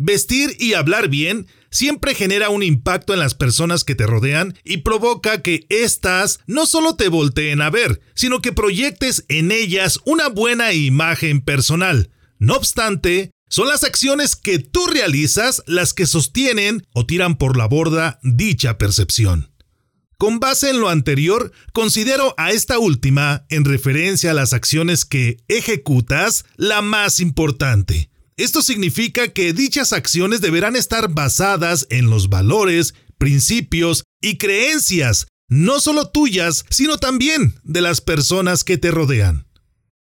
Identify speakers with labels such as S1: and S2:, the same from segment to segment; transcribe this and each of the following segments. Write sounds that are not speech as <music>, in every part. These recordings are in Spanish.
S1: Vestir y hablar bien siempre genera un impacto en las personas que te rodean y provoca que éstas no solo te volteen a ver, sino que proyectes en ellas una buena imagen personal. No obstante, son las acciones que tú realizas las que sostienen o tiran por la borda dicha percepción. Con base en lo anterior, considero a esta última, en referencia a las acciones que ejecutas, la más importante. Esto significa que dichas acciones deberán estar basadas en los valores, principios y creencias, no solo tuyas, sino también de las personas que te rodean.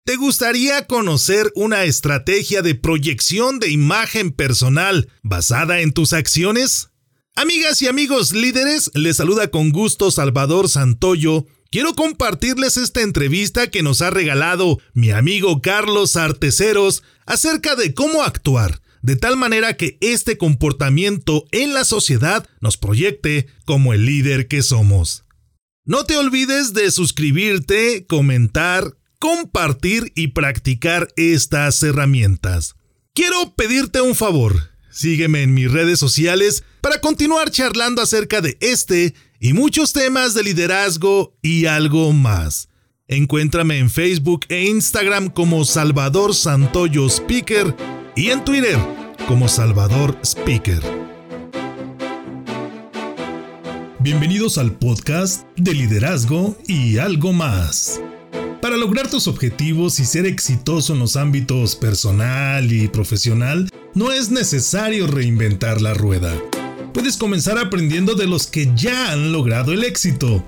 S1: ¿Te gustaría conocer una estrategia de proyección de imagen personal basada en tus acciones? Amigas y amigos líderes, les saluda con gusto Salvador Santoyo. Quiero compartirles esta entrevista que nos ha regalado mi amigo Carlos Arteceros acerca de cómo actuar, de tal manera que este comportamiento en la sociedad nos proyecte como el líder que somos. No te olvides de suscribirte, comentar, compartir y practicar estas herramientas. Quiero pedirte un favor. Sígueme en mis redes sociales para continuar charlando acerca de este y muchos temas de liderazgo y algo más. Encuéntrame en Facebook e Instagram como Salvador Santoyo Speaker y en Twitter como Salvador Speaker. Bienvenidos al podcast de liderazgo y algo más. Para lograr tus objetivos y ser exitoso en los ámbitos personal y profesional, no es necesario reinventar la rueda. Puedes comenzar aprendiendo de los que ya han logrado el éxito.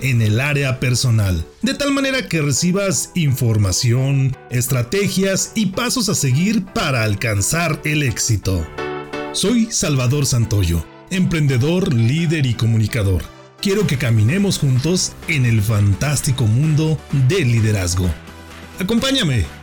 S1: en el área personal, de tal manera que recibas información, estrategias y pasos a seguir para alcanzar el éxito. Soy Salvador Santoyo, emprendedor, líder y comunicador quiero que caminemos juntos en el fantástico mundo del liderazgo. Acompáñame.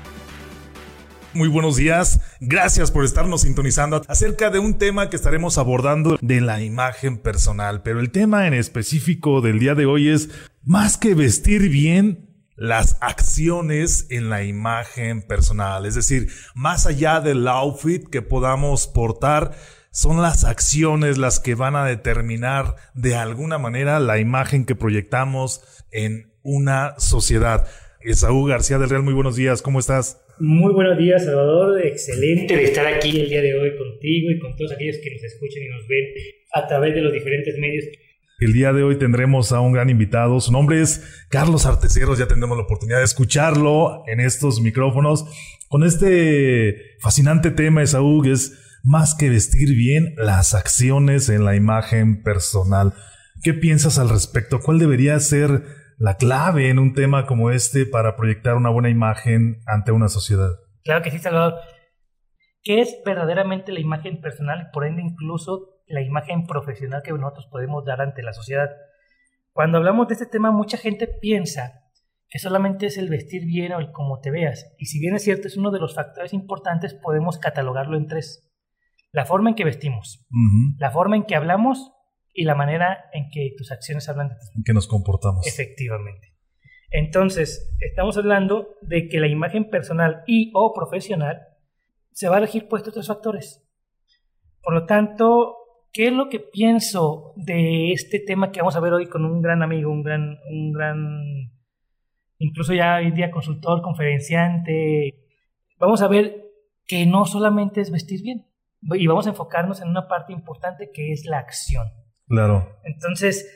S1: Muy buenos días, gracias por estarnos sintonizando acerca de un tema que estaremos abordando de la imagen personal, pero el tema en específico del día de hoy es más que vestir bien, las acciones en la imagen personal, es decir, más allá del outfit que podamos portar, son las acciones las que van a determinar de alguna manera la imagen que proyectamos en una sociedad. Esaú García del Real, muy buenos días, ¿cómo estás?
S2: Muy buenos días, Salvador. Excelente de estar aquí el día de hoy contigo y con todos aquellos que nos escuchan y nos ven a través de los diferentes medios.
S1: El día de hoy tendremos a un gran invitado. Su nombre es Carlos Arteceros. Ya tendremos la oportunidad de escucharlo en estos micrófonos con este fascinante tema, Esaú, que es más que vestir bien las acciones en la imagen personal. ¿Qué piensas al respecto? ¿Cuál debería ser la clave en un tema como este para proyectar una buena imagen ante una sociedad?
S2: Claro que sí, Salvador. ¿Qué es verdaderamente la imagen personal y por ende incluso la imagen profesional que nosotros podemos dar ante la sociedad? Cuando hablamos de este tema, mucha gente piensa que solamente es el vestir bien o el cómo te veas. Y si bien es cierto, es uno de los factores importantes, podemos catalogarlo en tres la forma en que vestimos, la forma en que hablamos y la manera en que tus acciones hablan de ti.
S1: En que nos comportamos.
S2: Efectivamente. Entonces, estamos hablando de que la imagen personal y o profesional se va a elegir por estos tres factores. Por lo tanto, ¿qué es lo que pienso de este tema que vamos a ver hoy con un gran amigo, un gran, un gran, incluso ya hoy día consultor, conferenciante? Vamos a ver que no solamente es vestir bien, y vamos a enfocarnos en una parte importante que es la acción.
S1: Claro.
S2: Entonces,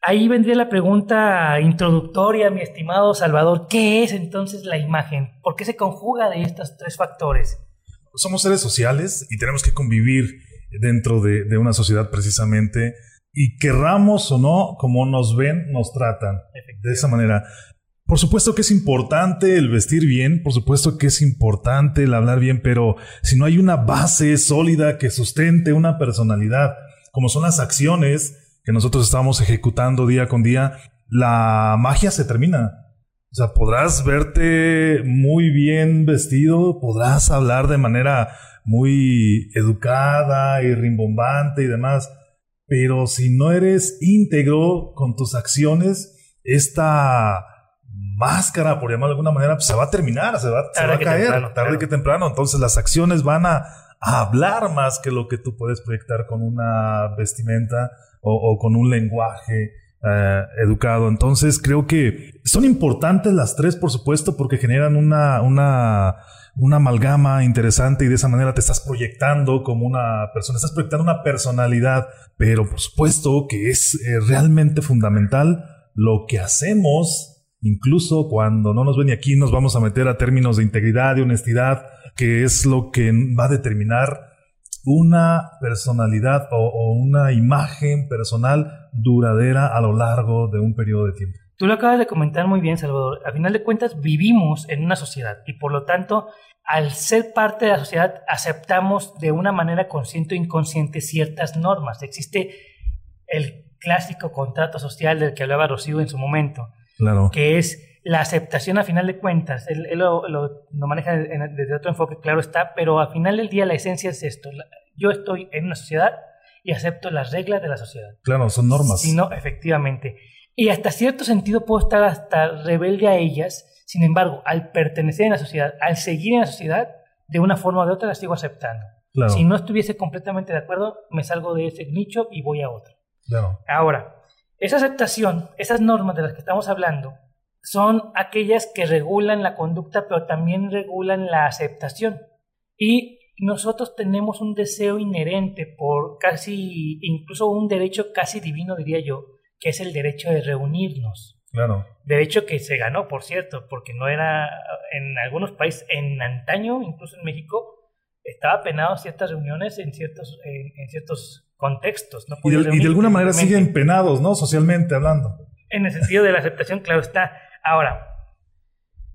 S2: ahí vendría la pregunta introductoria, mi estimado Salvador, ¿qué es entonces la imagen? ¿Por qué se conjuga de estos tres factores?
S1: Somos seres sociales y tenemos que convivir dentro de, de una sociedad precisamente y querramos o no, como nos ven, nos tratan. De esa manera. Por supuesto que es importante el vestir bien, por supuesto que es importante el hablar bien, pero si no hay una base sólida que sustente una personalidad, como son las acciones que nosotros estamos ejecutando día con día, la magia se termina. O sea, podrás verte muy bien vestido, podrás hablar de manera muy educada y rimbombante y demás, pero si no eres íntegro con tus acciones, esta máscara, por llamarlo de alguna manera, pues se va a terminar, se va, a caer tarde que temprano. Entonces las acciones van a, hablar más que lo que tú puedes proyectar con una vestimenta o, con un lenguaje eh, educado. Entonces creo que son importantes las tres, por supuesto, porque generan una, una, una amalgama interesante y de esa manera te estás proyectando como una persona, estás proyectando una personalidad, pero por supuesto que es eh, realmente fundamental lo que hacemos Incluso cuando no nos ven y aquí nos vamos a meter a términos de integridad, y honestidad, que es lo que va a determinar una personalidad o, una imagen personal duradera a lo largo de un periodo de tiempo.
S2: Tú lo acabas de comentar muy bien, Salvador. A final de cuentas, vivimos en una sociedad y por lo tanto, al ser parte de la sociedad, aceptamos de una manera consciente o inconsciente ciertas normas. Existe el clásico contrato social del que hablaba Rocío en su momento, Claro. Que es la aceptación a final de cuentas. Él, lo, maneja desde otro enfoque, claro está, pero a final del día la esencia es esto. Yo estoy en una sociedad y acepto las reglas de la sociedad.
S1: Claro, son normas.
S2: Sí, no, efectivamente. Y hasta cierto sentido puedo estar hasta rebelde a ellas, sin embargo, al pertenecer a la sociedad, al seguir en la sociedad, de una forma de otra las sigo aceptando. Claro. Si no estuviese completamente de acuerdo, me salgo de ese nicho y voy a otro. Claro. Ahora, esa aceptación, esas normas de las que estamos hablando, son aquellas que regulan la conducta, pero también regulan la aceptación. Y nosotros tenemos un deseo inherente por casi, incluso un derecho casi divino, diría yo, que es el derecho de reunirnos. Claro. Derecho que se ganó, por cierto, porque no era en algunos países, en antaño, incluso en México, estaba penado ciertas reuniones en ciertos, en ciertos contextos.
S1: y, de, alguna manera siguen penados, ¿no? Socialmente hablando.
S2: En el sentido de la aceptación, claro está. Ahora,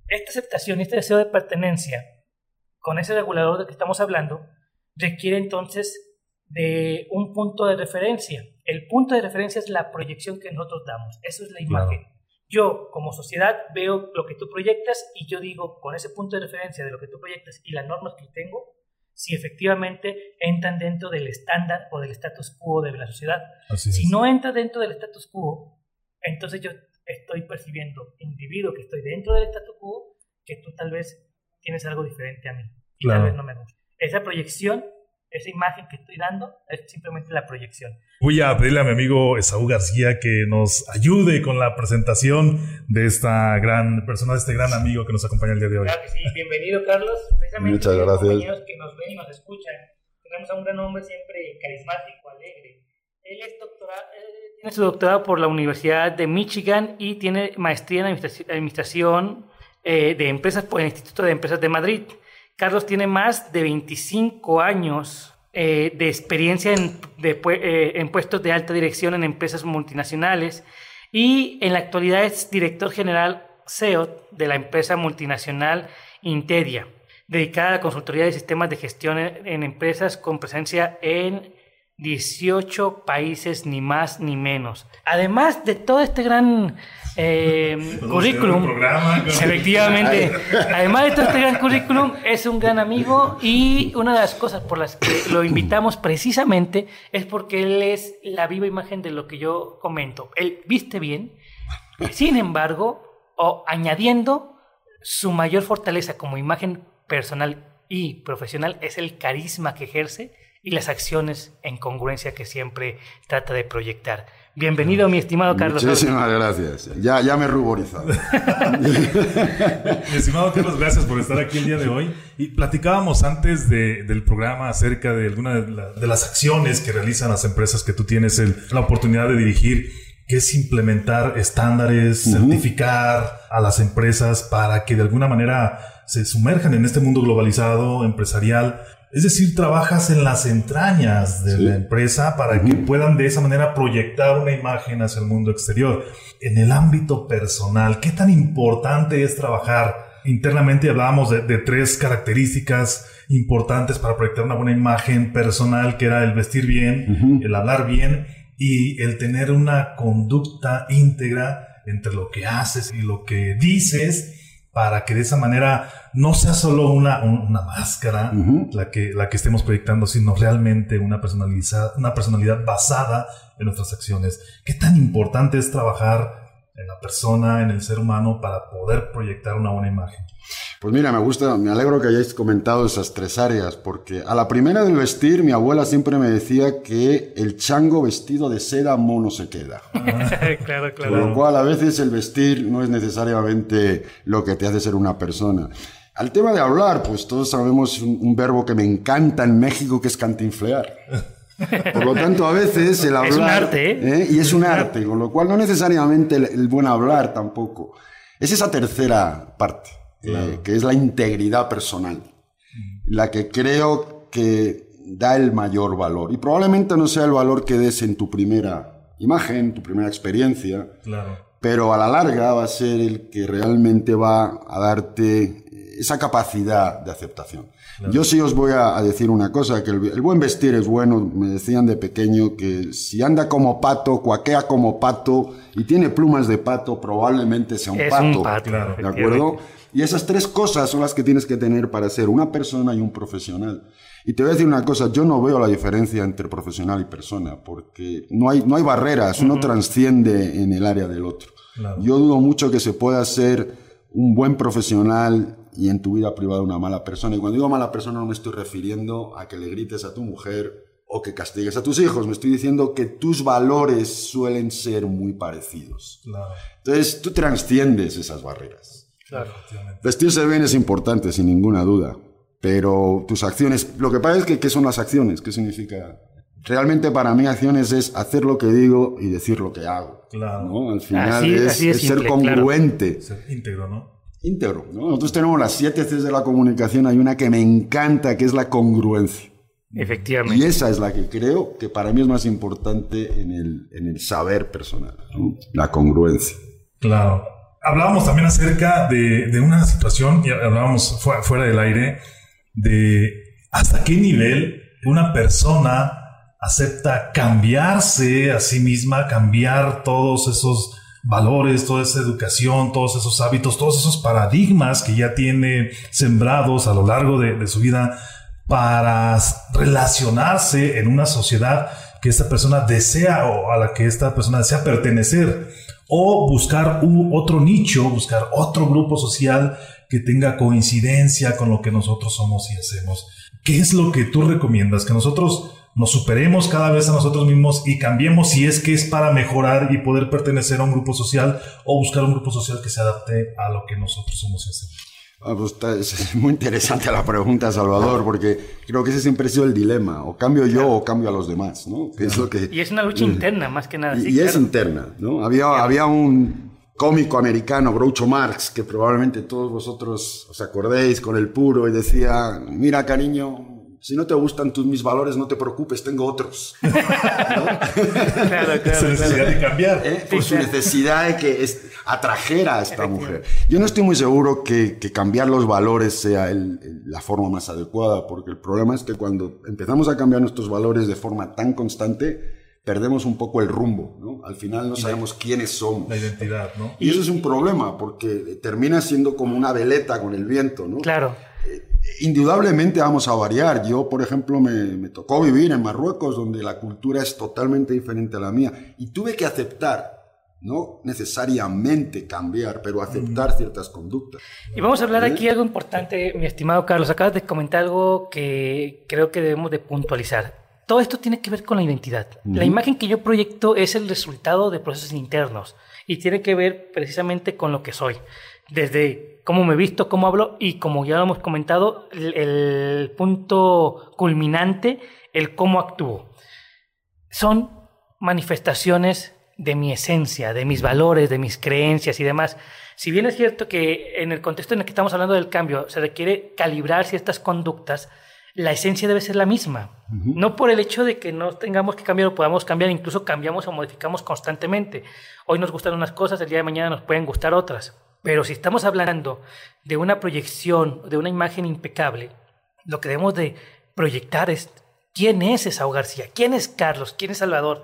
S2: esta aceptación y este deseo de pertenencia con ese regulador del que estamos hablando requiere entonces de un punto de referencia. El punto de referencia es la proyección que nosotros damos. Eso es la imagen. Yo, como sociedad, veo lo que tú proyectas y yo digo, con ese punto de referencia de lo que tú proyectas y las normas que tengo, si efectivamente entran dentro del estándar o del status quo de la sociedad. si no entra dentro del status quo, entonces yo estoy percibiendo, individuo que estoy dentro del status quo, que tú tal vez tienes algo diferente a mí. Y tal vez no me gusta. Esa proyección esa imagen que estoy dando es simplemente la proyección.
S1: Voy a pedirle a mi amigo Esaú García que nos ayude con la presentación de esta gran persona, de este gran amigo que nos acompaña el día de hoy.
S2: Claro que sí, bienvenido Carlos. <laughs>
S3: Muchas gracias.
S2: compañeros que nos ven y nos escuchan. Tenemos a un gran hombre siempre carismático, alegre. Él es doctorado, tiene su doctorado por la Universidad de Michigan y tiene maestría en administración, eh, de empresas por el Instituto de Empresas de Madrid. Carlos tiene más de 25 años eh, de experiencia eh, en, puestos de alta dirección en empresas multinacionales y en la actualidad es director general CEO de la empresa multinacional Interia, dedicada a la consultoría de sistemas de gestión en empresas con presencia en 18 países, ni más ni menos. Además de todo este gran eh, <laughs> currículum, <laughs> efectivamente, <laughs> además de todo este gran currículum, es un gran amigo y una de las cosas por las que lo invitamos precisamente es porque él es la viva imagen de lo que yo comento. Él viste bien, sin embargo, o añadiendo su mayor fortaleza como imagen personal y profesional es el carisma que ejerce y las acciones en congruencia que siempre trata de proyectar. Bienvenido, mi estimado Carlos.
S3: Muchísimas gracias. Ya, ya me he ruborizado.
S1: mi estimado Carlos, gracias por estar aquí el día de hoy. Y platicábamos antes del programa acerca de algunas de, las acciones que realizan las empresas que tú tienes la oportunidad de dirigir que es implementar estándares, certificar a las empresas para que de alguna manera se sumerjan en este mundo globalizado, empresarial, es decir, trabajas en las entrañas de la empresa para que puedan de esa manera proyectar una imagen hacia el mundo exterior. En el ámbito personal, ¿qué tan importante es trabajar internamente? Hablábamos de, tres características importantes para proyectar una buena imagen personal, que era el vestir bien, el hablar bien y el tener una conducta íntegra entre lo que haces y lo que dices para que de esa manera no sea solo una, una máscara la, que, la que estemos proyectando, sino realmente una personalidad, una personalidad basada en nuestras acciones. ¿Qué tan importante es trabajar en la persona, en el ser humano, para poder proyectar una buena imagen?
S3: Pues mira, me gusta, me alegro que hayáis comentado esas tres áreas, porque a la primera del vestir, mi abuela siempre me decía que el chango vestido de seda mono se queda. <laughs> claro, claro. Por lo cual, a veces el vestir no es necesariamente lo que te hace ser una persona. Al tema de hablar, pues todos sabemos un, verbo que me encanta en México, que es cantinflear. <laughs> Por lo tanto, a veces el hablar... Es un arte, ¿eh? ¿eh? Y es un arte, con lo cual no necesariamente el buen hablar tampoco. Es esa tercera parte. Eh, que es la integridad personal, la que creo que da el mayor valor. Y probablemente no sea el valor que des en tu primera imagen, tu primera experiencia, pero a la larga va a ser el que realmente va a darte esa capacidad de aceptación. Yo sí os voy a, decir una cosa, que el, buen vestir es bueno, me decían de pequeño que si anda como pato, cuaquea como pato y tiene plumas de pato, probablemente sea un pato. ¿De acuerdo? Y esas tres cosas son las que tienes que tener para ser una persona y un profesional. Y te voy a decir una cosa, yo no veo la diferencia entre profesional y persona, porque no hay, no hay barreras, uno transciende en el área del otro. Yo dudo mucho que se pueda ser un buen profesional y en tu vida privada una mala persona. Y cuando digo mala persona no me estoy refiriendo a que le grites a tu mujer o que castigues a tus hijos, me estoy diciendo que tus valores suelen ser muy parecidos. Entonces tú transciendes esas barreras. Claro. Vestirse bien es importante, sin ninguna duda. Pero tus acciones, lo que pasa es que, ¿qué son las acciones? ¿Qué significa? Realmente para mí acciones es hacer lo que digo y decir lo que hago. Claro. Al final es, ser congruente.
S1: Ser íntegro, ¿no?
S3: Íntegro, ¿no? Nosotros tenemos las siete Cs de la comunicación, hay una que me encanta, que es la congruencia.
S2: Efectivamente.
S3: Y esa es la que creo que para mí es más importante en el, en el saber personal, la congruencia.
S1: Claro hablábamos también acerca de, una situación, y hablábamos fuera, del aire, de hasta qué nivel una persona acepta cambiarse a sí misma, cambiar todos esos valores, toda esa educación, todos esos hábitos, todos esos paradigmas que ya tiene sembrados a lo largo de, su vida para relacionarse en una sociedad que esta persona desea o a la que esta persona desea pertenecer o buscar otro nicho, buscar otro grupo social que tenga coincidencia con lo que nosotros somos y hacemos. ¿Qué es lo que tú recomiendas? Que nosotros nos superemos cada vez a nosotros mismos y cambiemos si es que es para mejorar y poder pertenecer a un grupo social o buscar un grupo social que se adapte a lo que nosotros somos y hacemos.
S3: Ah, pues es muy interesante la pregunta, Salvador, porque creo que ese siempre ha sido el dilema, o cambio yo o cambio a los demás, ¿no?
S2: es lo que, y es una lucha interna, más que nada.
S3: Y, es interna, ¿no? Había, había un cómico americano, Groucho Marx, que probablemente todos vosotros os acordéis con el puro y decía, mira cariño, si no te gustan tus mis valores, no te preocupes, tengo otros. <laughs> <laughs>
S1: claro, claro, su necesidad de cambiar.
S3: ¿Eh? Por su necesidad de que atrajera a esta mujer. Yo no estoy muy seguro que, cambiar los valores sea la forma más adecuada, porque el problema es que cuando empezamos a cambiar nuestros valores de forma tan constante, perdemos un poco el rumbo, ¿no? Al final no sabemos quiénes somos.
S1: La identidad, ¿no?
S3: Y eso es un problema, porque termina siendo como una veleta con el viento, ¿no?
S2: Claro
S3: indudablemente vamos a variar. Yo, por ejemplo, me, tocó vivir en Marruecos, donde la cultura es totalmente diferente a la mía, y tuve que aceptar no necesariamente cambiar, pero aceptar ciertas conductas.
S2: Y vamos a hablar aquí algo importante, mi estimado Carlos. Acabas de comentar algo que creo que debemos de puntualizar. Todo esto tiene que ver con la identidad. La imagen que yo proyecto es el resultado de procesos internos y tiene que ver precisamente con lo que soy. Desde cómo me visto, cómo hablo y como ya lo hemos comentado, el, punto culminante, el cómo actúo. Son manifestaciones de mi esencia, de mis valores, de mis creencias y demás. Si bien es cierto que en el contexto en el que estamos hablando del cambio se requiere calibrar ciertas conductas, la esencia debe ser la misma. No por el hecho de que no tengamos que cambiar o podamos cambiar, incluso cambiamos o modificamos constantemente. Hoy nos gustan unas cosas, el día de mañana nos pueden gustar otras. Pero si estamos hablando de una proyección, de una imagen impecable, lo que debemos de proyectar es quién es Esau García, quién es Carlos, quién es Salvador.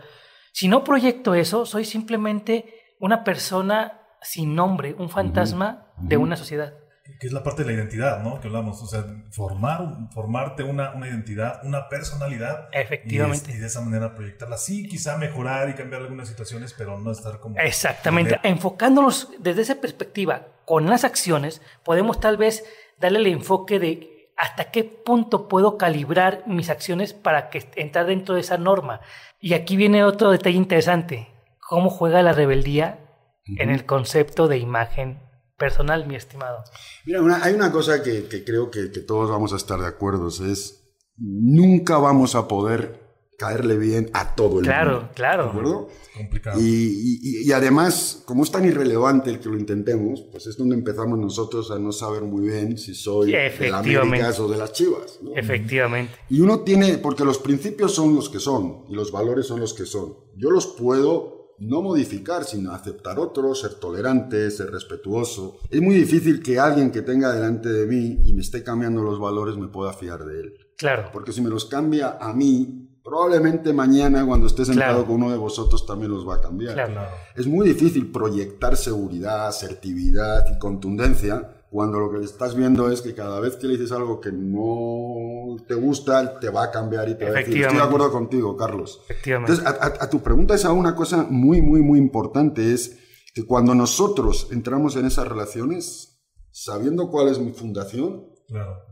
S2: Si no proyecto eso, soy simplemente una persona sin nombre, un fantasma de una sociedad
S1: que es la parte de la identidad, ¿no? Que hablamos, o sea, formar, formarte una, una identidad, una personalidad.
S2: Efectivamente.
S1: Y, de esa manera proyectarla. Sí, quizá mejorar y cambiar algunas situaciones, pero no estar como...
S2: Exactamente. Enfocándonos desde esa perspectiva con las acciones, podemos tal vez darle el enfoque de hasta qué punto puedo calibrar mis acciones para que entrar dentro de esa norma. Y aquí viene otro detalle interesante. ¿Cómo juega la rebeldía en el concepto de imagen personal, mi estimado.
S3: Mira, hay una cosa que, creo que, todos vamos a estar de acuerdo, es nunca vamos a poder caerle bien a todo el
S2: claro,
S3: mundo.
S2: Claro, claro.
S3: ¿De acuerdo? Complicado. Y, además, como es tan irrelevante el que lo intentemos, pues es donde empezamos nosotros a no saber muy bien si soy de la América o de las Chivas.
S2: Efectivamente.
S3: Y uno tiene, porque los principios son los que son y los valores son los que son. Yo los puedo no modificar, sino aceptar otros, ser tolerante, ser respetuoso. Es muy difícil que alguien que tenga delante de mí y me esté cambiando los valores me pueda fiar de él.
S2: Claro.
S3: Porque si me los cambia a mí, probablemente mañana cuando esté sentado con uno de vosotros también los va a cambiar.
S2: Claro.
S3: Es muy difícil proyectar seguridad, asertividad y contundencia cuando lo que estás viendo es que cada vez que le dices algo que no te gusta, te va a cambiar y te va a decir, estoy de acuerdo contigo, Carlos.
S2: Efectivamente.
S3: Entonces, a, tu pregunta es una cosa muy, muy, muy importante, es que cuando nosotros entramos en esas relaciones, sabiendo cuál es mi fundación,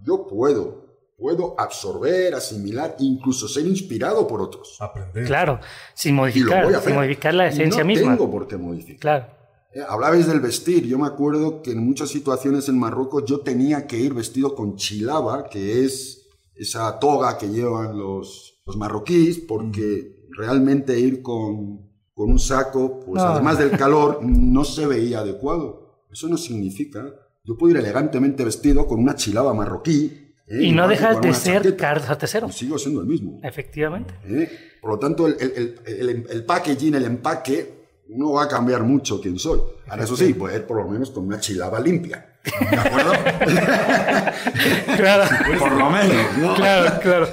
S3: yo puedo, puedo absorber, asimilar, incluso ser inspirado por otros.
S1: Aprender.
S2: Claro, sin modificar, sin modificar la esencia misma.
S3: No tengo por qué modificar.
S2: Claro.
S3: Eh, hablabais del vestir. Yo me acuerdo que en muchas situaciones en Marruecos yo tenía que ir vestido con chilaba, que es esa toga que llevan los, los marroquíes, porque realmente ir con, con un saco, pues además del <laughs> calor, no se veía adecuado. Eso no significa. Yo puedo ir elegantemente vestido con una chilaba marroquí.
S2: ¿eh? y no dejas de ser Carlos Artesero.
S3: sigo siendo el mismo.
S2: Efectivamente.
S3: ¿Eh? Por lo tanto, el, el, el, el packaging, el empaque, no va a cambiar mucho quién soy. Ahora, eso sí, puede ir por lo menos con una chilaba limpia. ¿De acuerdo? <laughs>
S2: claro.
S3: Por lo menos, ¿no?
S2: Claro, claro.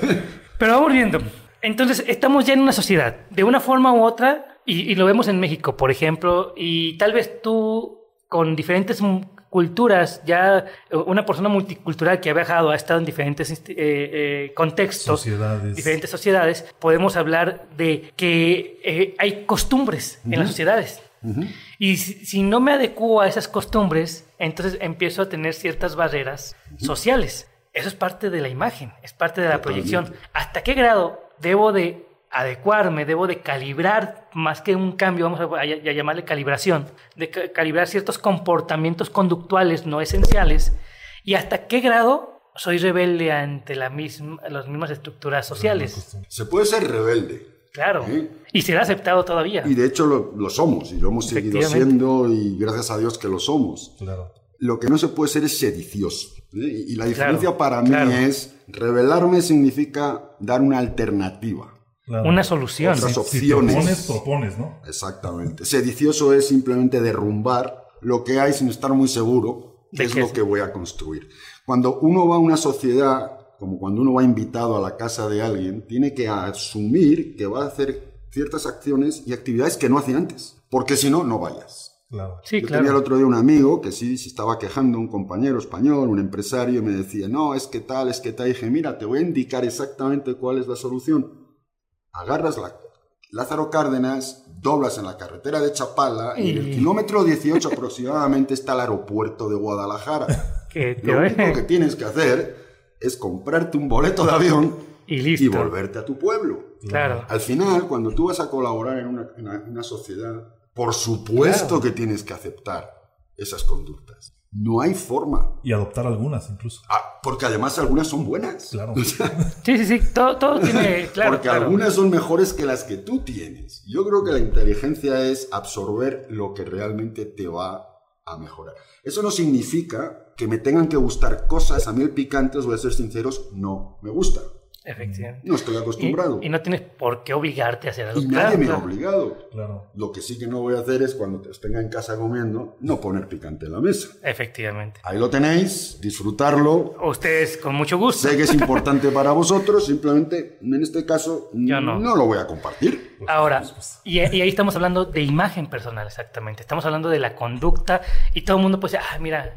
S2: Pero vamos viendo. Entonces, estamos ya en una sociedad, de una forma u otra, y, y lo vemos en México, por ejemplo, y tal vez tú, con diferentes culturas, ya eh, una persona multicultural que ha viajado, ha estado en diferentes eh, eh, contextos, diferentes sociedades, podemos hablar de que hay costumbres en las sociedades. Y si, no me adecuo a esas costumbres, entonces empiezo a tener ciertas barreras sociales. Eso es parte de la imagen, es parte de la proyección. ¿Hasta qué grado debo de adecuarme, debo de calibrar, más que un cambio, vamos a, llamarle calibración, de calibrar ciertos comportamientos conductuales no esenciales y hasta qué grado soy rebelde ante la misma, las mismas estructuras sociales.
S3: Se puede ser rebelde.
S2: Claro. Y será aceptado todavía.
S3: Y de hecho lo, somos y lo hemos seguido siendo y gracias a Dios que lo somos.
S1: Claro.
S3: Lo que no se puede ser es sedicioso. Y la diferencia para mí es, rebelarme significa dar una alternativa.
S2: Una solución.
S3: Otras opciones.
S1: propones, propones, ¿no?
S3: Exactamente. Sedicioso es simplemente derrumbar lo que hay sin estar muy seguro de es lo que voy a construir. Cuando uno va a una sociedad, como cuando uno va invitado a la casa de alguien, tiene que asumir que va a hacer ciertas acciones y actividades que no hacía antes. Porque si no, no vayas.
S1: Claro.
S2: Sí,
S3: Yo
S2: claro.
S3: tenía el otro día un amigo que sí se estaba quejando, un compañero español, un empresario, y me decía, no, es que tal, es que tal. Y dije, mira, te voy a indicar exactamente cuál es la solución agarras la Lázaro Cárdenas, doblas en la carretera de Chapala y en el kilómetro 18 aproximadamente está el aeropuerto de Guadalajara. <laughs> Lo único que tienes que hacer es comprarte un boleto de avión
S2: y,
S3: volverte a tu pueblo.
S2: Claro.
S3: Al final, cuando tú vas a colaborar en una, sociedad, por supuesto que tienes que aceptar esas conductas. No hay forma.
S1: Y adoptar algunas incluso.
S3: Ah, porque además algunas son buenas.
S1: Claro. <laughs>
S2: sí, sí, sí. Todo, <laughs> tiene. Claro.
S3: Porque algunas son mejores que las que tú tienes. Yo creo que la inteligencia es absorber lo que realmente te va a mejorar. Eso no significa que me tengan que gustar cosas. A mí el picante, os voy a ser sinceros, no me gusta.
S2: Efectivamente.
S3: No estoy acostumbrado.
S2: Y, no tienes por qué obligarte a hacer algo.
S3: Y nadie me ha obligado. Claro. Lo que sí que no voy a hacer es cuando te estén en casa comiendo, no poner picante en la mesa.
S2: Efectivamente.
S3: Ahí lo tenéis, disfrutarlo.
S2: Ustedes con mucho gusto.
S3: Sé que es <laughs> importante para vosotros, simplemente en este caso Yo no. no lo voy a compartir.
S2: Ahora, y, ahí estamos hablando de imagen personal, exactamente. Estamos hablando de la conducta y todo el mundo pues, ah, mira,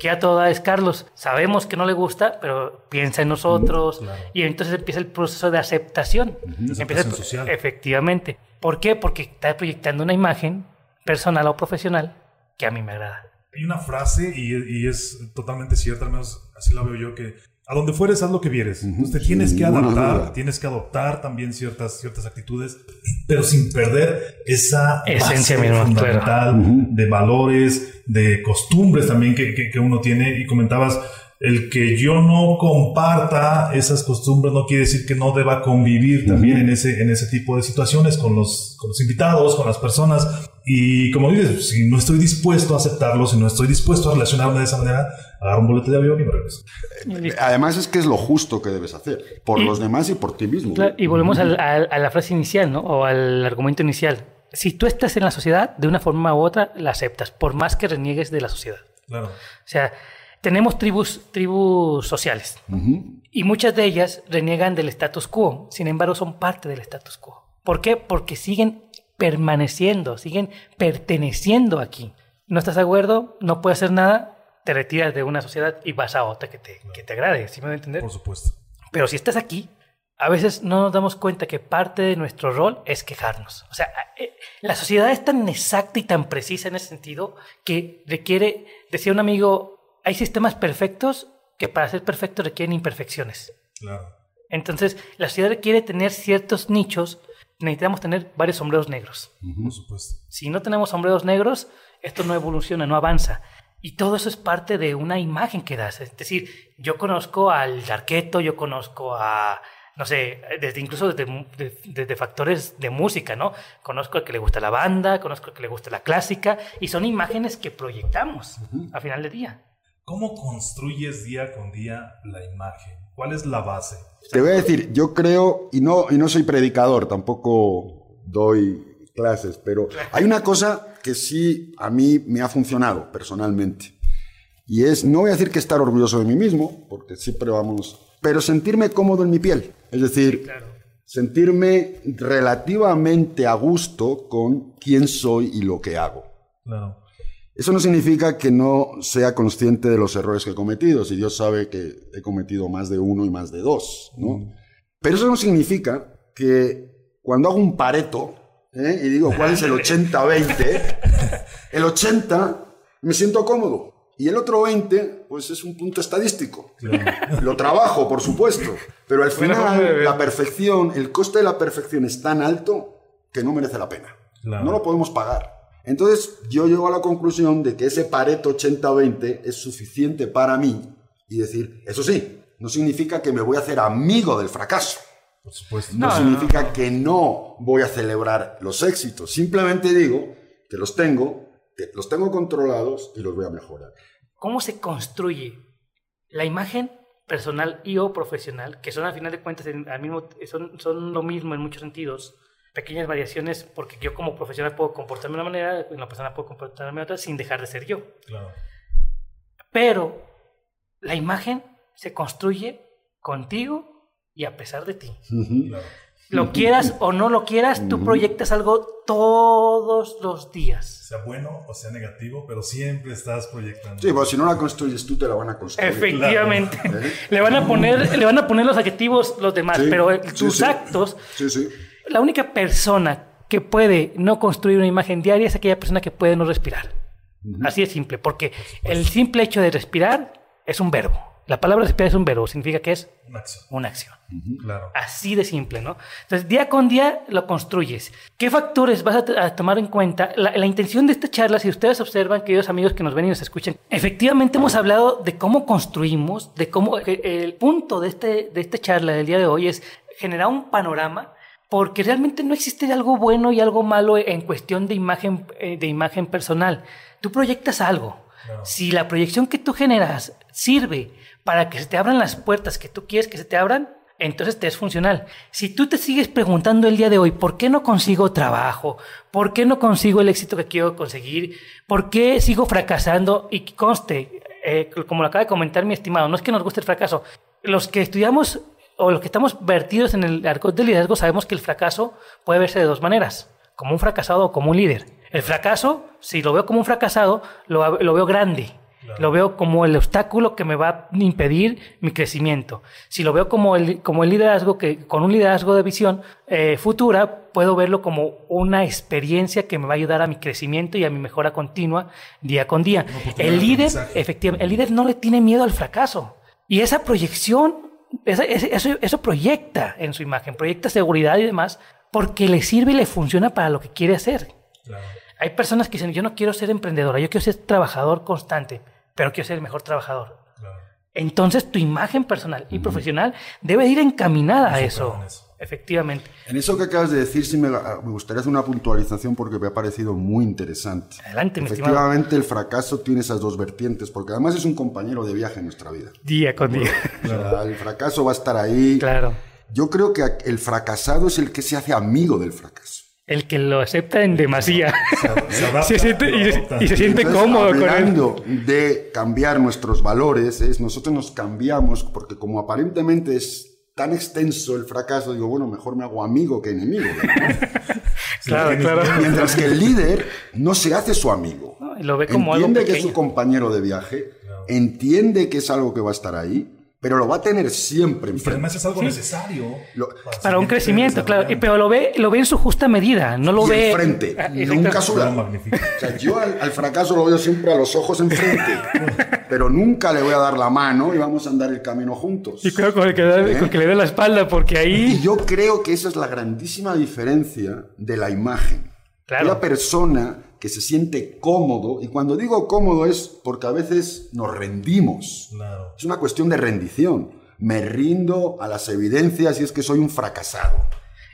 S2: que a toda es Carlos. Sabemos que no le gusta, pero piensa en nosotros. Y entonces empieza el proceso de aceptación. empieza social. Efectivamente. ¿Por qué? Porque está proyectando una imagen personal o profesional que a mí me agrada.
S1: Hay una frase, y, y es totalmente cierta, al menos así la veo yo, que a donde fueres, haz lo que vieres. Entonces tienes que adaptar, tienes que adoptar también ciertas, ciertas actitudes, pero sin perder esa
S2: esencia misma,
S1: fundamental de valores, de costumbres también que, que, que, uno tiene. Y comentabas, el que yo no comparta esas costumbres no quiere decir que no deba convivir también en, ese, en ese tipo de situaciones con los, con los invitados, con las personas. Y como dices, si no estoy dispuesto a aceptarlo, si no estoy dispuesto a relacionarme de esa manera, agarro un boleto de avión y me regreso.
S3: Además es que es lo justo que debes hacer, por los demás y por ti mismo.
S2: y volvemos a, la frase inicial, ¿no? O al argumento inicial. Si tú estás en la sociedad, de una forma u otra, la aceptas, por más que reniegues de la sociedad.
S1: Claro. O
S2: sea, tenemos tribus, tribus sociales y muchas de ellas reniegan del status quo, sin embargo son parte del status quo. ¿Por qué? Porque siguen permaneciendo, siguen perteneciendo aquí. No estás de acuerdo, no puedes hacer nada, te retiras de una sociedad y vas a otra que te, que te agrade, ¿sí me voy a entender?
S1: Por supuesto.
S2: Pero si estás aquí, a veces no nos damos cuenta que parte de nuestro rol es quejarnos. O sea, eh, la sociedad es tan exacta y tan precisa en ese sentido que requiere, decía un amigo, hay sistemas perfectos que para ser perfectos requieren imperfecciones.
S1: Claro.
S2: Entonces, la sociedad requiere tener ciertos nichos, necesitamos tener varios sombreros negros.
S1: Por supuesto.
S2: Si no tenemos sombreros negros, esto no evoluciona, no avanza. Y todo eso es parte de una imagen que das. Es decir, yo conozco al arqueto, yo conozco a, no sé, desde incluso desde, desde, factores de música, ¿no? Conozco al que le gusta la banda, conozco al que le gusta la clásica, y son imágenes que proyectamos a final de día.
S1: ¿Cómo construyes día con día la imagen? ¿Cuál es la base?
S3: Te voy a decir, yo creo, y no, y no soy predicador, tampoco doy clases, pero hay una cosa que sí a mí me ha funcionado personalmente. Y es, no voy a decir que estar orgulloso de mí mismo, porque siempre vamos, pero sentirme cómodo en mi piel. Es decir, sentirme relativamente a gusto con quién soy y lo que hago.
S1: Claro.
S3: Eso no significa que no sea consciente de los errores que he cometido, si Dios sabe que he cometido más de uno y más de dos, ¿no? Pero eso no significa que cuando hago un pareto, ¿eh? y digo cuál es el 80-20, <laughs> el 80 me siento cómodo. Y el otro 20, pues es un punto estadístico. Lo trabajo, por supuesto. Pero al final, la perfección, el coste de la perfección es tan alto que no merece la pena. No lo podemos pagar. Entonces yo llego a la conclusión de que ese Pareto 80-20 es suficiente para mí y decir, eso sí, no significa que me voy a hacer amigo del fracaso.
S1: Por supuesto.
S3: No, significa que no voy a celebrar los éxitos. Simplemente digo que los tengo, que los tengo controlados y los voy a mejorar.
S2: ¿Cómo se construye la imagen personal y o profesional, que son al final de cuentas al mismo, son, son lo mismo en muchos sentidos? Pequeñas variaciones porque yo como profesional puedo comportarme de una manera y la persona puede comportarme de otra sin dejar de ser yo.
S1: Claro.
S2: Pero la imagen se construye contigo y a pesar de ti. Lo <laughs> quieras o no lo quieras, tú proyectas algo todos los días.
S1: Sea bueno o sea negativo, pero siempre estás proyectando.
S3: Sí, pues si no la construyes tú, te la van a construir.
S2: Efectivamente. ¿Eh? <laughs> Le, van a poner, le van a poner los adjetivos los demás, pero tus actos
S3: sí, sí
S2: la única persona que puede no construir una imagen diaria es aquella persona que puede no respirar. Así de simple, porque el simple hecho de respirar es un verbo. La palabra respirar es un verbo, significa que es
S1: una
S2: acción. Así de simple, ¿no? Entonces, día con día lo construyes. ¿Qué factores vas a, tomar en cuenta? La, la, intención de esta charla, si ustedes observan, queridos amigos que nos ven y nos escuchan, efectivamente hemos hablado de cómo construimos, de cómo el punto de, este, de esta charla del día de hoy es generar un panorama porque realmente no existe algo bueno y algo malo en cuestión de imagen, eh, de imagen personal. Tú proyectas algo. Si la proyección que tú generas sirve para que se te abran las puertas que tú quieres que se te abran, entonces te es funcional. Si tú te sigues preguntando el día de hoy, ¿por qué no consigo trabajo? ¿Por qué no consigo el éxito que quiero conseguir? ¿Por qué sigo fracasando? Y conste, eh, como lo acaba de comentar mi estimado, no es que nos guste el fracaso. Los que estudiamos o los que estamos vertidos en el arco del liderazgo sabemos que el fracaso puede verse de dos maneras, como un fracasado o como un líder. El fracaso, si lo veo como un fracasado, lo, lo veo grande, lo veo como el obstáculo que me va a impedir mi crecimiento. Si lo veo como el, como el liderazgo, que con un liderazgo de visión eh, futura, puedo verlo como una experiencia que me va a ayudar a mi crecimiento y a mi mejora continua día con día. El líder, efectivamente, el líder no le tiene miedo al fracaso. Y esa proyección, eso, eso proyecta en su imagen, proyecta seguridad y demás, porque le sirve y le funciona para lo que quiere hacer. Hay personas que dicen, yo no quiero ser emprendedora, yo quiero ser trabajador constante pero quiero ser el mejor trabajador. Entonces tu imagen personal y profesional debe ir encaminada a eso. Efectivamente.
S3: En eso que acabas de decir, sí me, gustaría hacer una puntualización porque me ha parecido muy interesante.
S2: Adelante,
S3: mi Efectivamente, el fracaso tiene esas dos vertientes, porque además es un compañero de viaje en nuestra vida.
S2: Día con día.
S3: el fracaso va a estar ahí.
S2: Claro.
S3: Yo creo que el fracasado es el que se hace amigo del fracaso
S2: el que lo acepta en demasía se, <laughs> siente, y, se siente cómodo con
S3: él. de cambiar nuestros valores es nosotros nos cambiamos porque como aparentemente es tan extenso el fracaso digo bueno mejor me hago amigo que enemigo <laughs>
S2: claro, claro.
S3: mientras que el líder no se hace su amigo.
S2: Lo ve como
S3: entiende que es su compañero de viaje entiende que es algo que va a estar ahí pero lo va a tener siempre
S1: enfrente. además es algo necesario.
S2: para, un crecimiento, claro. pero lo ve, lo ve en su justa medida, no lo ve...
S3: Enfrente, ah, nunca su lado. O sea, yo al, fracaso lo veo siempre a los ojos enfrente, <laughs> pero nunca le voy a dar la mano y vamos a andar el camino juntos.
S2: Y creo con, el que, ¿Eh? que le dé la espalda, porque ahí...
S3: Y yo creo que esa es la grandísima diferencia de la imagen. Claro. La persona que se siente cómodo, y cuando digo cómodo es porque a veces nos rendimos. Es una cuestión de rendición. Me rindo a las evidencias y es que soy un fracasado.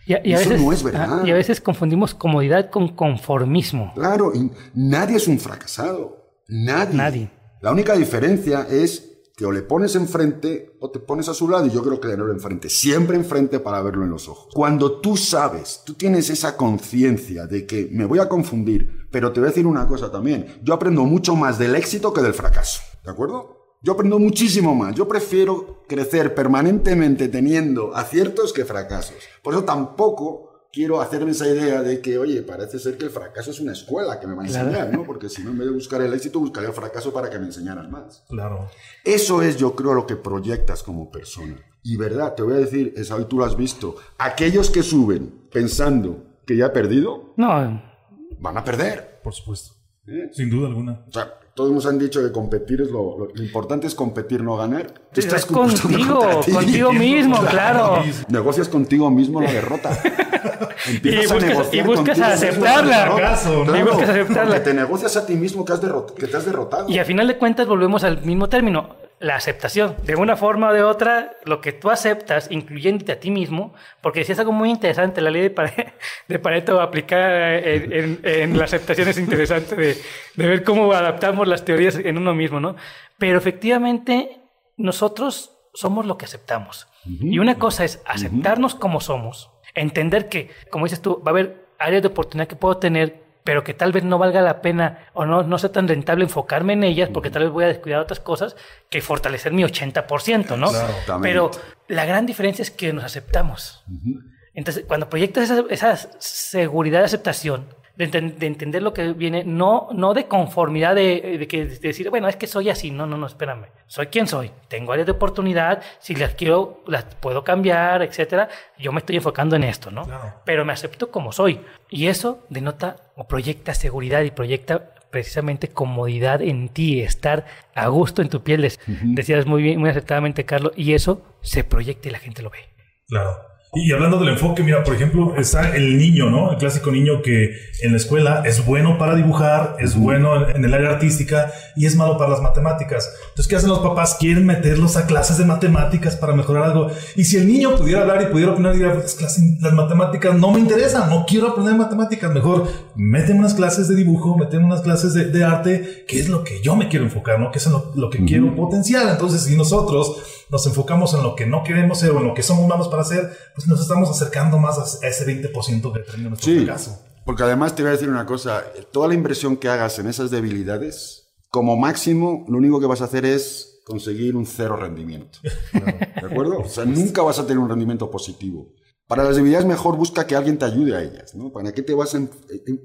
S2: Y Eso no es verdad. Y a veces confundimos comodidad con conformismo.
S3: Claro, y nadie es un fracasado. Nadie. Nadie. La única diferencia es que o le pones enfrente o te pones a su lado y yo creo que tenerlo enfrente, siempre enfrente para verlo en los ojos. Cuando tú sabes, tú tienes esa conciencia de que me voy a confundir, pero te voy a decir una cosa también, yo aprendo mucho más del éxito que del fracaso, ¿de acuerdo? Yo aprendo muchísimo más, yo prefiero crecer permanentemente teniendo aciertos que fracasos. Por eso tampoco quiero hacerme esa idea de que, oye, parece ser que el fracaso es una escuela que me va a enseñar, ¿no? Porque si no, en vez de buscar el éxito, buscaría el fracaso para que me enseñaran más.
S1: Claro.
S3: Eso es, yo creo, lo que proyectas como persona. Y verdad, te voy a decir, esa hoy tú lo has visto. Aquellos que suben pensando que ya ha perdido,
S2: no.
S3: Van a perder.
S1: Por supuesto. ¿Eh? Sin duda alguna.
S3: O sea, todos nos han dicho que competir es lo, lo, importante es competir, no ganar.
S2: Tú estás contigo, <laughs> contigo <laughs> mismo, claro.
S3: Negocias contigo mismo la derrota. <laughs>
S2: Empiezas y buscas, a y buscas aceptarla. y buscas aceptarla.
S3: Que te negocias a ti mismo que, has que te has derrotado.
S2: Y a final de cuentas volvemos al mismo término la aceptación. De una forma o de otra, lo que tú aceptas, incluyéndote a ti mismo, porque es algo muy interesante, la ley de, Pareto, <laughs> de Pareto aplicada en, la aceptación es interesante de, ver cómo adaptamos las teorías en uno mismo, ¿no? Pero efectivamente, nosotros somos lo que aceptamos. Y una cosa es aceptarnos como somos, entender que, como dices tú, va a haber áreas de oportunidad que puedo tener pero que tal vez no valga la pena o no, no sea tan rentable enfocarme en ellas porque tal vez voy a descuidar otras cosas que fortalecer mi 80%, ¿no? pero la gran diferencia es que nos aceptamos. Entonces, cuando proyectas esa, esa seguridad de aceptación, de, entender lo que viene, no, no de conformidad de, que, decir, bueno, es que soy así, no, no, no, espérame, soy quien soy, tengo áreas de oportunidad, si las quiero, las puedo cambiar, etcétera, yo me estoy enfocando en esto, ¿no? Pero me acepto como soy, y eso denota o proyecta seguridad y proyecta precisamente comodidad en ti, estar a gusto en tu piel, decías muy bien, muy acertadamente, Carlos, y eso se proyecta y la gente lo ve.
S1: Claro. Y hablando del enfoque, mira, por ejemplo, está el niño, ¿no? El clásico niño que en la escuela es bueno para dibujar, es bueno en el área artística y es malo para las matemáticas. Entonces, ¿qué hacen los papás? Quieren meterlos a clases de matemáticas para mejorar algo. Y si el niño pudiera hablar y pudiera opinar, diría, las, clases, las matemáticas no me interesan, no quiero aprender matemáticas. Mejor meten unas clases de dibujo, meten unas clases de, arte, que es lo que yo me quiero enfocar, ¿no? Que es lo, lo que quiero potenciar. Entonces, si nosotros nos enfocamos en lo que no queremos ser o en lo que somos malos para hacer, pues nos estamos acercando más a ese 20% que tenemos nuestro
S3: sí, fracaso. Porque además te voy a decir una cosa, toda la inversión que hagas en esas debilidades, como máximo, lo único que vas a hacer es conseguir un cero rendimiento. <laughs> ¿De acuerdo? O sea, nunca vas a tener un rendimiento positivo. Para las debilidades mejor busca que alguien te ayude a ellas, ¿no? ¿Para qué te vas a,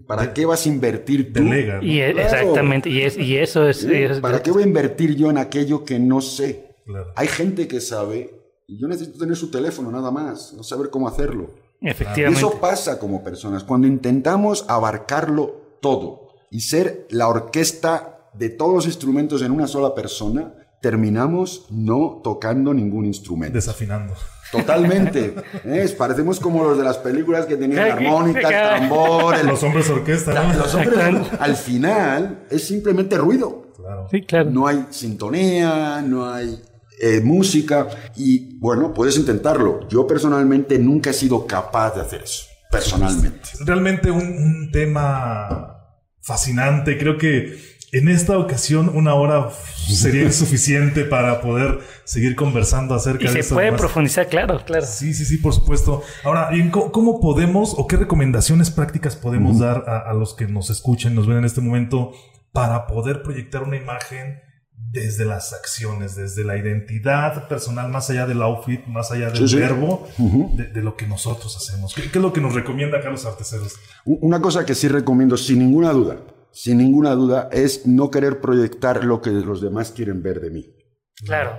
S3: para qué vas a invertir tú?
S2: Y exactamente, y, es, y eso es,
S3: ¿Para qué voy a invertir yo en aquello que no sé? Hay gente que sabe, yo necesito tener su teléfono nada más, no saber cómo hacerlo.
S2: Efectivamente.
S3: eso pasa como personas, cuando intentamos abarcarlo todo y ser la orquesta de todos los instrumentos en una sola persona, terminamos no tocando ningún instrumento.
S1: Desafinando.
S3: Totalmente. <laughs> ¿eh? Parecemos como los de las películas que tenían armónicas, tambor.
S1: Los hombres orquesta.
S3: Los hombres, al final es simplemente ruido.
S2: Sí, claro.
S3: No hay sintonía, no hay eh, música y bueno, puedes intentarlo. Yo personalmente nunca he sido capaz de hacer eso, personalmente.
S1: Realmente un, tema fascinante, creo que en esta ocasión una hora sería <laughs> suficiente para poder seguir conversando acerca
S2: de
S1: Y
S2: se puede profundizar, claro, claro.
S1: Sí, sí, sí, por supuesto. Ahora, ¿cómo podemos o qué recomendaciones prácticas podemos dar a, a, los que nos escuchen, nos ven en este momento para poder proyectar una imagen desde las acciones, desde la identidad personal, más allá del outfit, más allá del verbo, de, lo que nosotros hacemos. ¿Qué, es lo que nos recomienda Carlos Arteseros?
S3: Una cosa que sí recomiendo, sin ninguna duda, sin ninguna duda, es no querer proyectar lo que los demás quieren ver de mí.
S2: Claro.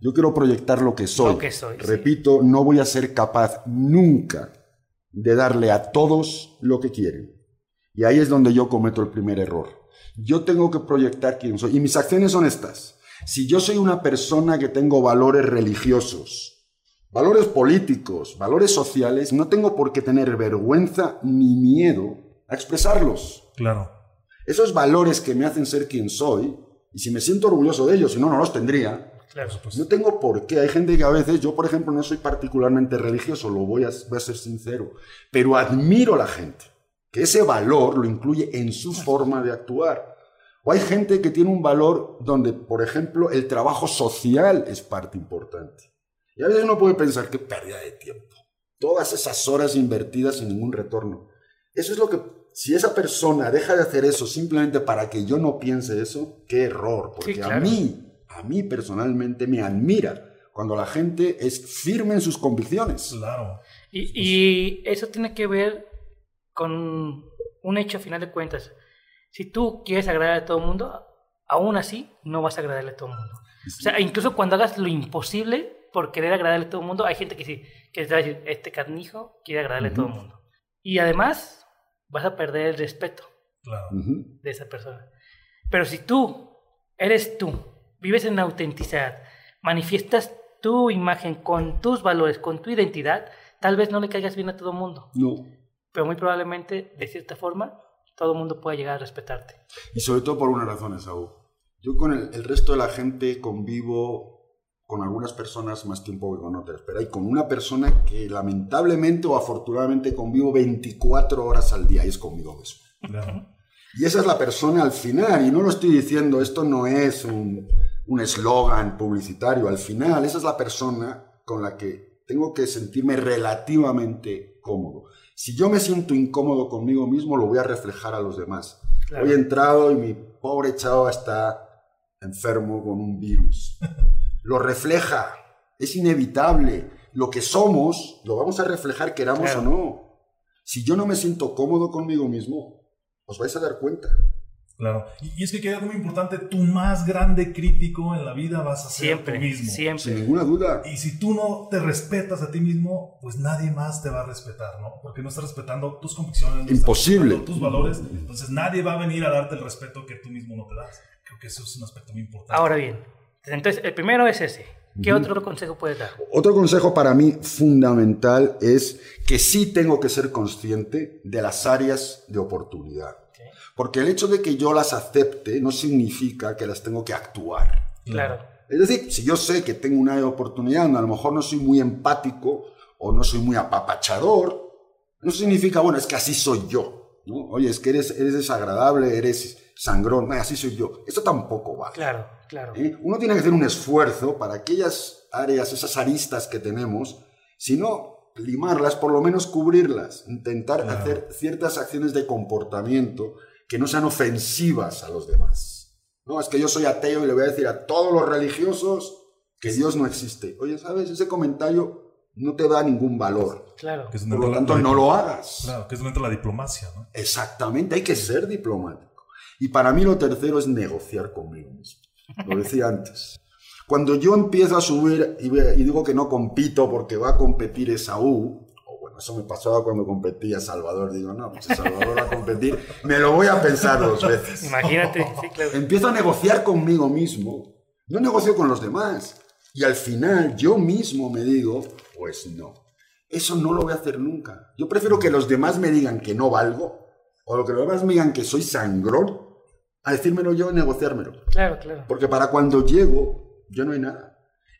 S3: Yo quiero proyectar lo que soy.
S2: Lo que soy
S3: Repito, no voy a ser capaz nunca de darle a todos lo que quieren. Y ahí es donde yo cometo el primer error yo tengo que proyectar quién soy. Y mis acciones son estas. Si yo soy una persona que tengo valores religiosos, valores políticos, valores sociales, no tengo por qué tener vergüenza ni miedo a expresarlos.
S1: Claro.
S3: Esos valores que me hacen ser quien soy, y si me siento orgulloso de ellos, si no, no los tendría.
S2: Claro,
S3: No tengo por qué. Hay gente que a veces, yo por ejemplo, no soy particularmente religioso, lo voy a, voy a ser sincero, pero admiro a la gente que ese valor lo incluye en su forma de actuar. O hay gente que tiene un valor donde, por ejemplo, el trabajo social es parte importante. Y a veces uno puede pensar que pérdida de tiempo. Todas esas horas invertidas sin ningún retorno. Eso es lo que, si esa persona deja de hacer eso simplemente para que yo no piense eso, qué error. Porque a mí, a mí personalmente me admira cuando la gente es firme en sus convicciones.
S1: Claro.
S2: Y, y eso tiene que ver con un hecho a final de cuentas. Si tú quieres agradar a todo el mundo, aún así no vas a agradarle a todo el mundo. O sea, incluso cuando hagas lo imposible por querer agradarle a todo el mundo, hay gente que sí, que te va a decir, este carnijo quiere agradarle a todo el mundo. Y además vas a perder el respeto de esa persona. Pero si tú eres tú, vives en autenticidad, manifiestas tu imagen con tus valores, con tu identidad, tal vez no le caigas bien a todo el mundo.
S3: No
S2: pero muy probablemente, de cierta forma, todo el mundo pueda llegar a respetarte.
S3: Y sobre todo por una razón, Esaú. Yo con el, resto de la gente convivo con algunas personas más tiempo que con otras, pero hay con una persona que lamentablemente o afortunadamente convivo 24 horas al día y es conmigo mismo. Y esa es la persona al final, y no lo estoy diciendo, esto no es un eslogan publicitario, al final esa es la persona con la que tengo que sentirme relativamente cómodo. Si yo me siento incómodo conmigo mismo, lo voy a reflejar a los demás. Hoy he entrado y mi pobre chavo está enfermo con un virus. <laughs> Lo refleja, es inevitable. Lo que somos lo vamos a reflejar queramos o no. Si yo no me siento cómodo conmigo mismo, os vais a dar cuenta.
S1: Claro. Y, es que queda muy importante, tu más grande crítico en la vida vas a ser
S2: siempre,
S1: tú mismo.
S2: Siempre.
S3: Sin ninguna duda.
S1: Y si tú no te respetas a ti mismo, pues nadie más te va a respetar, ¿no? Porque no estás respetando tus convicciones.
S3: Imposible.
S1: tus valores. Entonces nadie va a venir a darte el respeto que tú mismo no te das. Creo que eso es un aspecto muy importante.
S2: Ahora bien, entonces el primero es ese. ¿Qué otro consejo puedes dar?
S3: Otro consejo para mí fundamental es que sí tengo que ser consciente de las áreas de oportunidad. Porque el hecho de que yo las acepte no significa que las tengo que actuar.
S2: Claro.
S3: Es decir, si yo sé que tengo una oportunidad a lo mejor no soy muy empático o no soy muy apapachador, no significa, bueno, es que así soy yo. ¿no? Oye, es que eres, eres desagradable, eres sangrón, así soy yo. Eso tampoco va.
S2: Claro, claro.
S3: ¿Eh? Uno tiene que hacer un esfuerzo para aquellas áreas, esas aristas que tenemos, si no limarlas, por lo menos cubrirlas, intentar hacer ciertas acciones de comportamiento que no sean ofensivas a los demás. No, es que yo soy ateo y le voy a decir a todos los religiosos que Dios no existe. Oye, ¿sabes? Ese comentario no te da ningún valor.
S2: Claro.
S3: Que Por lo tanto, no lo hagas.
S1: Claro, que es dentro de la diplomacia, ¿no?
S3: Exactamente, hay que ser diplomático. Y para mí lo tercero es negociar conmigo mismo. Lo decía antes. Cuando yo empiezo a subir y, digo que no compito porque va a competir bueno, eso me pasaba cuando competía Salvador, digo, no, pues Salvador va a competir, me lo voy a pensar dos veces.
S2: Imagínate, sí, claro.
S3: Empiezo a negociar conmigo mismo, no negocio con los demás. Y al final yo mismo me digo, pues no. Eso no lo voy a hacer nunca. Yo prefiero que los demás me digan que no valgo, o lo que los demás me digan que soy sangrón, a decírmelo yo y negociármelo.
S2: Claro, claro.
S3: Porque para cuando llego, yo no hay nada.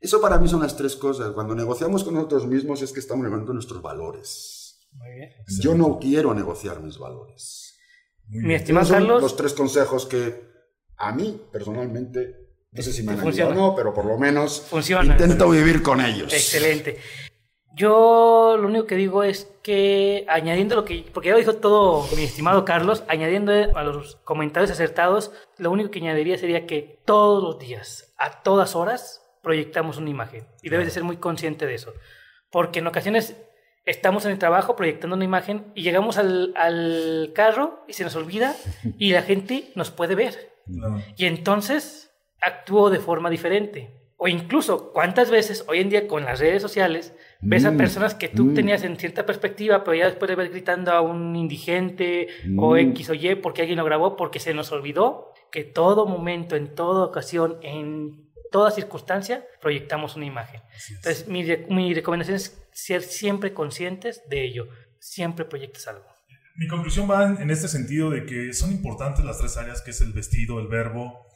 S3: Eso para mí son las tres cosas. Cuando negociamos con nosotros mismos es que estamos negociando nuestros valores.
S2: Muy bien.
S3: Yo no quiero negociar mis valores.
S2: Mi estimado Carlos.
S3: Los tres consejos que a mí personalmente, no sé si me han ayudado o no, pero por lo menos
S2: Funciona.
S3: intento vivir con ellos.
S2: Excelente. Yo lo único que digo es que añadiendo lo que, porque ya lo dijo todo mi estimado Carlos, añadiendo a los comentarios acertados, lo único que añadiría sería que todos los días, a todas horas, proyectamos una imagen. Y debes de ser muy consciente de eso. Porque en ocasiones estamos en el trabajo proyectando una imagen y llegamos al, al carro y se nos olvida <laughs> y la gente nos puede ver. Y entonces actúo de forma diferente. O incluso, ¿cuántas veces hoy en día con las redes sociales ves a mm, personas que tú mm. tenías en cierta perspectiva, pero ya después de ver gritando a un indigente o mm. X o Y porque alguien lo grabó, porque se nos olvidó que todo momento, en toda ocasión, en toda circunstancia, proyectamos una imagen. Entonces, mi, mi recomendación es ser siempre conscientes de ello. Siempre proyectes algo.
S1: Mi conclusión va en, este sentido de que son importantes las tres áreas, que es el vestido, el verbo,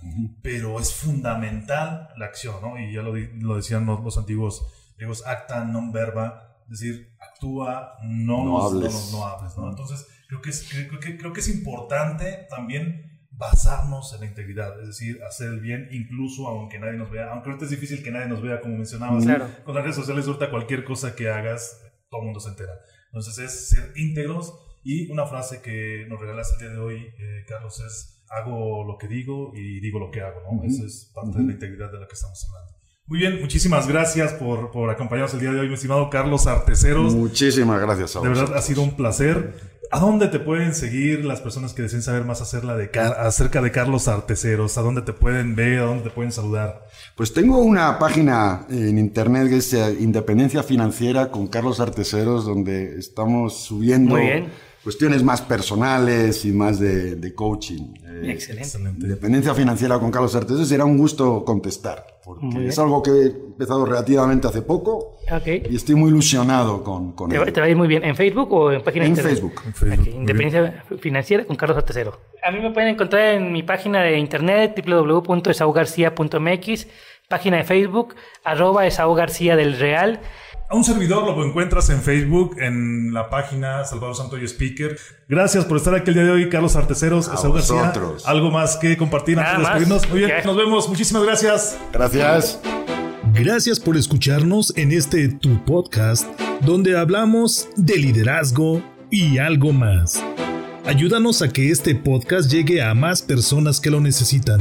S1: pero es fundamental la acción, ¿no? Y ya lo, lo decían los, antiguos griegos, acta non verba, es decir, actúa, no,
S3: no hables.
S1: No, hables ¿no? Entonces, creo que, es, creo, que, creo que es importante también basarnos en la integridad, es decir, hacer el bien incluso aunque nadie nos vea, aunque ahorita es difícil que nadie nos vea, como mencionabas, con las redes sociales ahorita cualquier cosa que hagas, todo el mundo se entera. Entonces es ser íntegros y una frase que nos regalas el día de hoy, eh, Carlos, es hago lo que digo y digo lo que hago, ¿no? Esa es parte de la integridad de la que estamos hablando. Muy bien, muchísimas gracias por, por acompañarnos el día de hoy, mi estimado Carlos Arteceros.
S3: Muchísimas gracias a
S1: De verdad, ha sido un placer. ¿A dónde te pueden seguir las personas que deseen saber más acerca de, acerca de Carlos Arteceros? ¿A dónde te pueden ver? ¿A dónde te pueden saludar?
S3: Pues tengo una página en internet que es eh, Independencia Financiera con Carlos Arteceros, donde estamos subiendo...
S2: Muy bien
S3: cuestiones más personales y más de, coaching.
S2: Eh, Excelente.
S3: Dependencia financiera con Carlos Artes. Será un gusto contestar, porque es algo que he empezado relativamente hace poco y estoy muy ilusionado con, con
S2: te, te, va a ir muy bien. ¿En Facebook o en página
S3: en
S2: internet?
S3: Facebook.
S1: En Facebook.
S2: Independencia financiera con Carlos Artesero. A mí me pueden encontrar en mi página de internet www.esaugarcia.mx, página de Facebook, arroba Esau García del Real.
S1: A un servidor lo encuentras en Facebook, en la página Salvador Santoyo Speaker. Gracias por estar aquí el día de hoy, Carlos Arteceros,
S3: a García.
S1: Algo más que compartir antes de despedirnos. Muy bien, nos vemos. Muchísimas gracias.
S3: Gracias.
S1: Gracias por escucharnos en este tu podcast, donde hablamos de liderazgo y algo más. Ayúdanos a que este podcast llegue a más personas que lo necesitan